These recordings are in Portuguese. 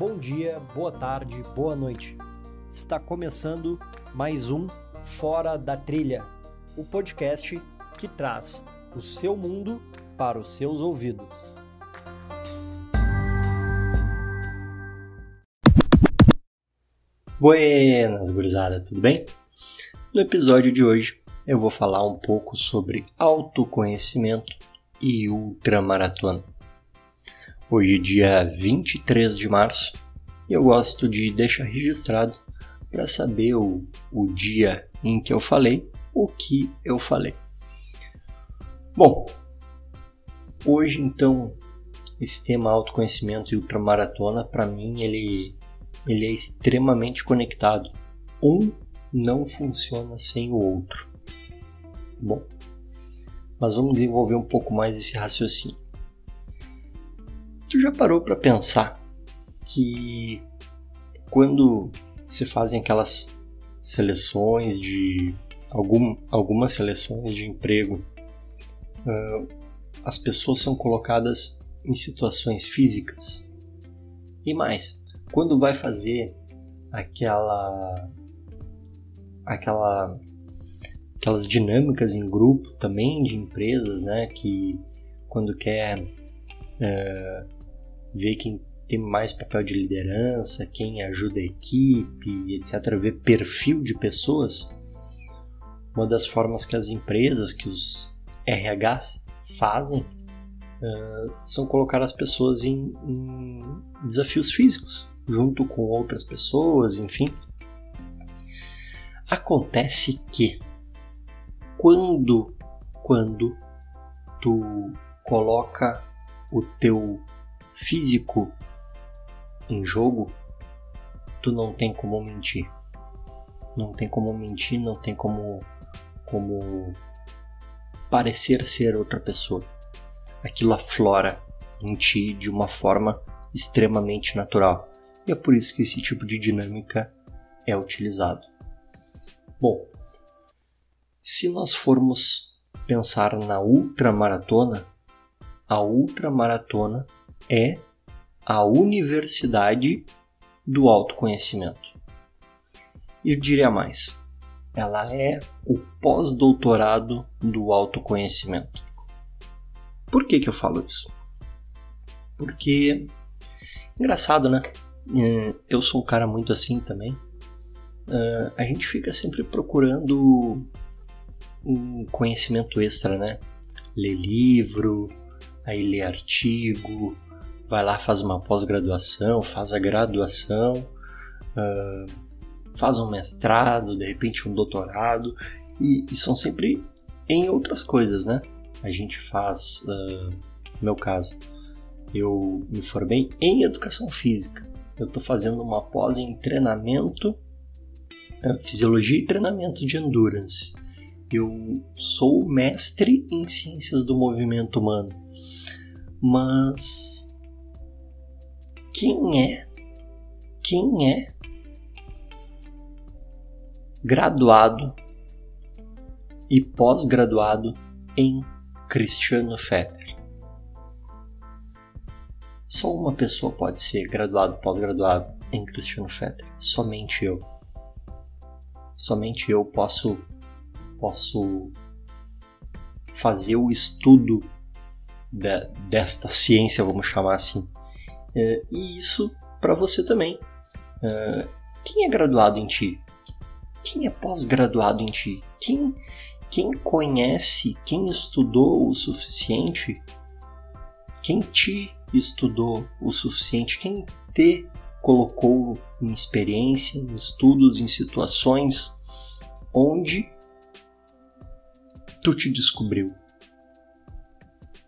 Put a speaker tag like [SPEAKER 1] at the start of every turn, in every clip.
[SPEAKER 1] Bom dia, boa tarde, boa noite. Está começando mais um Fora da Trilha, o podcast que traz o seu mundo para os seus ouvidos. Buenas, gurizada, tudo bem? No episódio de hoje eu vou falar um pouco sobre autoconhecimento e ultramaratona. Hoje, dia 23 de março, e eu gosto de deixar registrado para saber o, o dia em que eu falei o que eu falei. Bom, hoje então esse tema autoconhecimento e ultramaratona para mim ele ele é extremamente conectado. Um não funciona sem o outro. Bom, mas vamos desenvolver um pouco mais esse raciocínio. Tu já parou para pensar que quando se fazem aquelas seleções de algum, algumas seleções de emprego, uh, as pessoas são colocadas em situações físicas? E mais quando vai fazer aquela aquela aquelas dinâmicas em grupo também de empresas, né, que quando quer uh, ver quem tem mais papel de liderança, quem ajuda a equipe, etc. Ver perfil de pessoas. Uma das formas que as empresas, que os RHs fazem, uh, são colocar as pessoas em, em desafios físicos, junto com outras pessoas, enfim. Acontece que quando, quando tu coloca o teu físico em jogo, tu não tem como mentir. Não tem como mentir, não tem como como parecer ser outra pessoa. Aquilo aflora em ti de uma forma extremamente natural. E é por isso que esse tipo de dinâmica é utilizado. Bom, se nós formos pensar na ultramaratona, a ultramaratona é a universidade do autoconhecimento. E diria mais, ela é o pós-doutorado do autoconhecimento. Por que, que eu falo isso? Porque, engraçado, né? É, eu sou um cara muito assim também. É, a gente fica sempre procurando um conhecimento extra, né? Ler livro, aí ler artigo, vai lá, faz uma pós-graduação, faz a graduação, uh, faz um mestrado, de repente um doutorado, e, e, são sempre em outras coisas, né? A gente faz, uh, no meu caso, eu me formei em educação física. Eu estou fazendo uma pós em treinamento, uh, fisiologia e treinamento de endurance. Eu sou mestre em ciências do movimento humano, mas quem é quem é graduado e pós-graduado em Cristiano Fetter. Só uma pessoa pode ser graduado, pós-graduado em Cristiano Fetter. Somente eu. Somente eu posso posso fazer o estudo de, desta ciência, vamos chamar assim. É, e isso para você também. É, quem é graduado em ti? Quem é pós-graduado em ti? Quem, quem conhece, quem estudou o suficiente? Quem te estudou o suficiente? Quem te colocou em experiência, em estudos, em situações onde tu te descobriu?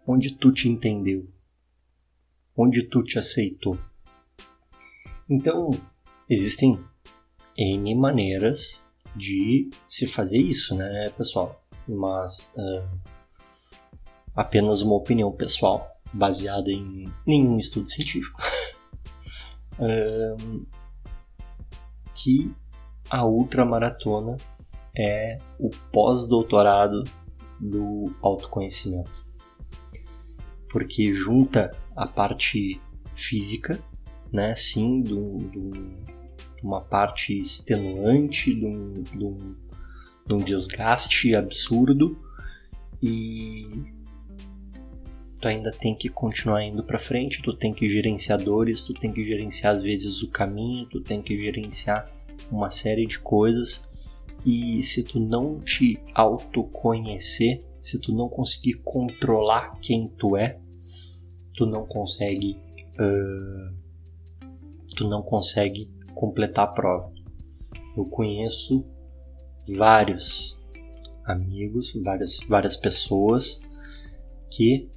[SPEAKER 1] Onde tu te entendeu? Onde tu te aceitou. Então, existem N maneiras de se fazer isso, né, pessoal? Mas uh, apenas uma opinião pessoal, baseada em nenhum estudo científico, uh, que a ultramaratona é o pós-doutorado do autoconhecimento porque junta a parte física né? Sim, de, um, uma parte extenuante, de um, de um, de um desgaste absurdo e tu ainda tem que continuar indo para frente, tu tem que gerenciar dores, tu tem que gerenciar às vezes o caminho, tu tem que gerenciar uma série de coisas e se tu não te autoconhecer, se tu não conseguir controlar quem tu é, tu não consegue uh, tu não consegue completar a prova. Eu conheço vários amigos, várias, várias pessoas que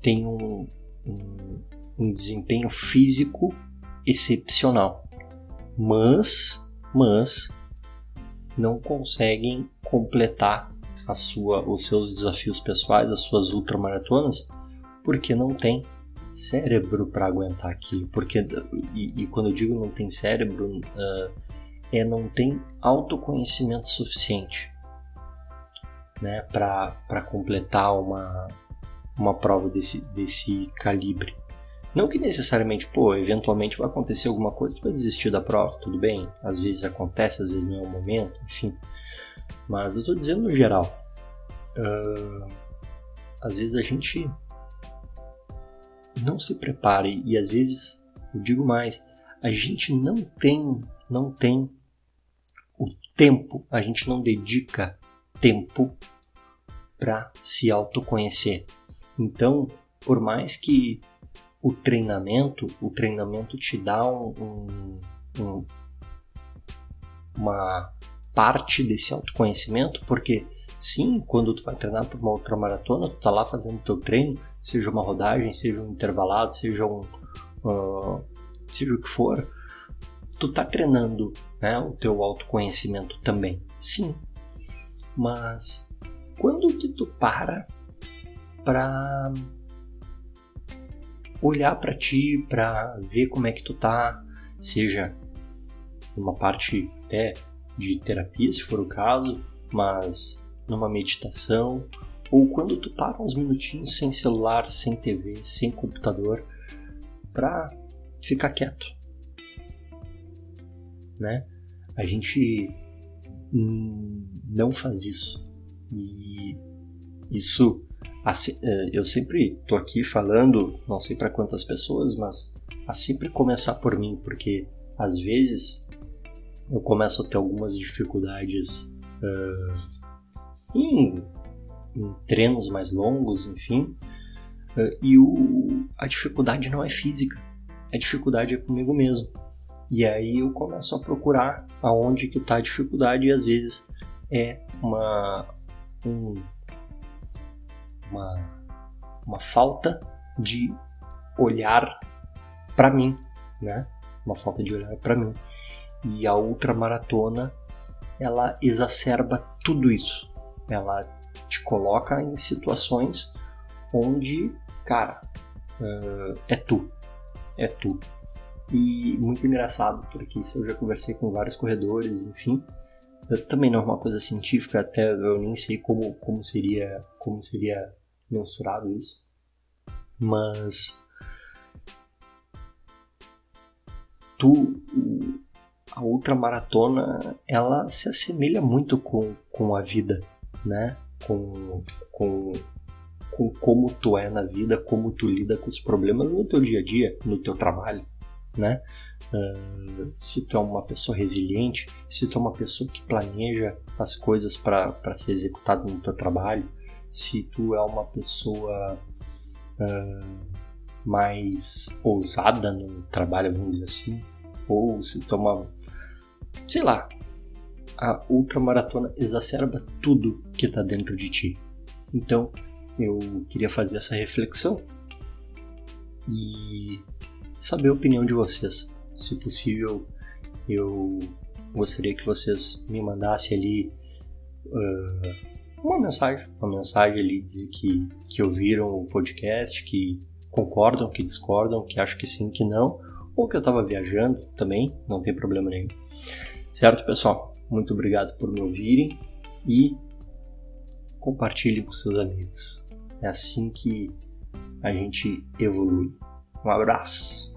[SPEAKER 1] tem um, um, um desempenho físico excepcional, mas, mas não conseguem completar a sua, os seus desafios pessoais, as suas ultramaratonas, porque não tem cérebro para aguentar aquilo. Porque, e, e, quando eu digo não tem cérebro, uh, é não tem autoconhecimento suficiente né, para completar uma, uma prova desse, desse calibre. Não que necessariamente, pô, eventualmente vai acontecer alguma coisa, tu vai desistir da prova, tudo bem. Às vezes acontece, às vezes não é o momento, enfim. Mas eu tô dizendo no geral. Uh, às vezes a gente não se prepara e às vezes, eu digo mais, a gente não tem, não tem o tempo, a gente não dedica tempo para se autoconhecer. Então, por mais que o treinamento, o treinamento te dá um, um, uma parte desse autoconhecimento, porque sim, quando tu vai treinar para uma outra maratona, tu tá lá fazendo teu treino, seja uma rodagem, seja um intervalado, seja um uh, seja o que for, tu tá treinando, né, o teu autoconhecimento também. Sim. Mas quando que tu para para olhar para ti, para ver como é que tu tá, seja numa parte até de terapia, se for o caso, mas numa meditação, ou quando tu para uns minutinhos sem celular, sem TV, sem computador, para ficar quieto, né? A gente não faz isso e isso é, eu sempre tô aqui falando, não sei para quantas pessoas, mas a sempre começar por mim, porque às vezes eu começo a ter algumas dificuldades uh, em, em, treinos mais longos, enfim, uh, e o, a dificuldade não é física, a dificuldade é comigo mesmo. E aí eu começo a procurar aonde que está a dificuldade e às vezes é uma um, uma, uma falta de olhar para mim, né? Uma falta de olhar para mim. E a ultramaratona ela exacerba tudo isso. Ela te coloca em situações onde, cara, uh, é tu, é tu. E muito engraçado, porque isso eu já conversei com vários corredores, enfim. Também não é uma coisa científica, até eu nem sei como, como seria como seria mensurado isso. Mas tu a ultramaratona ela se assemelha muito com, com a vida, né? Com, com, com como tu é na vida, como tu lida com os problemas no teu dia a dia, no teu trabalho, né? Uh, se tu é uma pessoa resiliente, se tu é uma pessoa que planeja as coisas para ser executado no teu trabalho, se tu é uma pessoa uh, mais ousada no trabalho, vamos dizer assim, ou se tu é uma. sei lá. A ultramaratona exacerba tudo que está dentro de ti. Então, eu queria fazer essa reflexão e saber a opinião de vocês. Se possível, eu gostaria que vocês me mandassem ali uh, uma mensagem, uma mensagem ali dizer que, que ouviram o podcast, que concordam, que discordam, que acham que sim, que não, ou que eu estava viajando também, não tem problema nenhum. Certo, pessoal? Muito obrigado por me ouvirem e compartilhe com seus amigos. É assim que a gente evolui. Um abraço!